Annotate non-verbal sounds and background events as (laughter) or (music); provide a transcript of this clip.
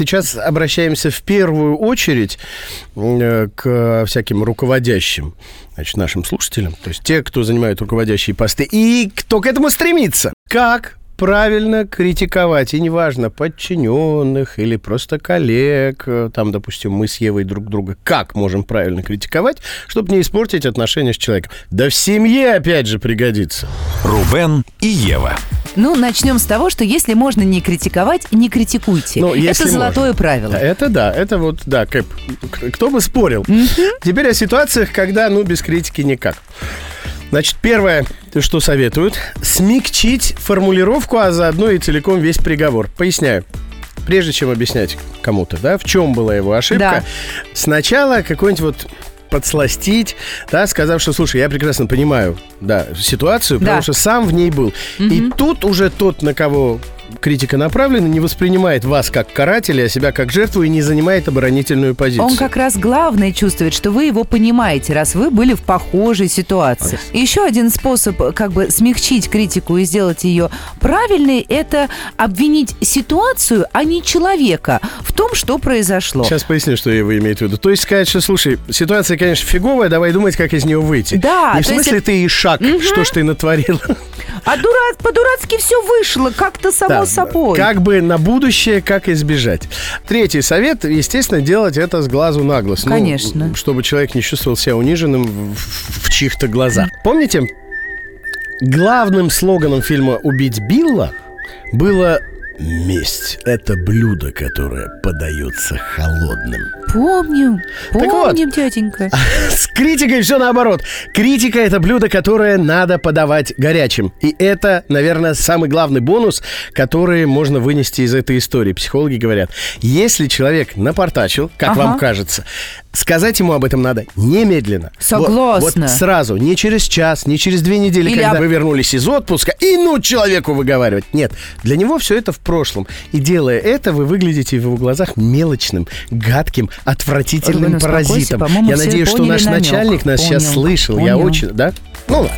сейчас обращаемся в первую очередь э, к всяким руководящим значит, нашим слушателям, то есть те, кто занимает руководящие посты, и кто к этому стремится. Как правильно критиковать, и неважно, подчиненных или просто коллег, э, там, допустим, мы с Евой друг друга, как можем правильно критиковать, чтобы не испортить отношения с человеком. Да в семье, опять же, пригодится. Рубен и Ева. Ну, начнем с того, что если можно не критиковать, не критикуйте. Ну, если это золотое можно. правило. Это да, это вот, да, Кэп, кто бы спорил. Теперь о ситуациях, когда, ну, без критики никак. Значит, первое, что советуют, смягчить формулировку, а заодно и целиком весь приговор. Поясняю. Прежде чем объяснять кому-то, да, в чем была его ошибка, Да. сначала какой-нибудь вот подсластить, да, сказав, что, слушай, я прекрасно понимаю, да, ситуацию, потому Да. что сам в ней был. И тут уже тот, на кого критика направлена, не воспринимает вас как карателя, а себя как жертву и не занимает оборонительную позицию. Он как раз главное чувствует, что вы его понимаете, раз вы были в похожей ситуации. И еще один способ как бы смягчить критику и сделать ее правильной, это обвинить ситуацию, а не человека в том, что произошло. Сейчас поясню, что вы имеете в виду. То есть сказать, что, слушай, ситуация, конечно, фиговая, давай думать, как из нее выйти. Да, Не в есть смысле это- ты и шаг, что ж ты натворил. А дура- по-дурацки все вышло, как-то само Да, собой. Как бы на будущее, как избежать. Третий совет, естественно, делать это с глазу на глаз. Ну, Конечно. чтобы человек не чувствовал себя униженным в, в- в чьих-то глазах. Помните, главным слоганом фильма «Убить Билла» было «Месть – это блюдо, которое подается холодным». Помним, Так вот. помним, тетенька. (laughs) С критикой все наоборот. Критика – это блюдо, которое надо подавать горячим. И это, наверное, самый главный бонус, который можно вынести из этой истории. Психологи говорят, если человек напортачил, как Ага. вам кажется, сказать ему об этом надо немедленно. Согласна. Вот, вот сразу, не через час, не через две недели, Или когда об- вы вернулись из отпуска, и ну человеку выговаривать. Нет, для него все это в прошлом. И делая это, вы выглядите в его глазах мелочным, гадким, отвратительным Рубин, паразитом. Я надеюсь, что наш намек. начальник нас сейчас Понял, слышал. Я понял. очень, да? Ну ладно.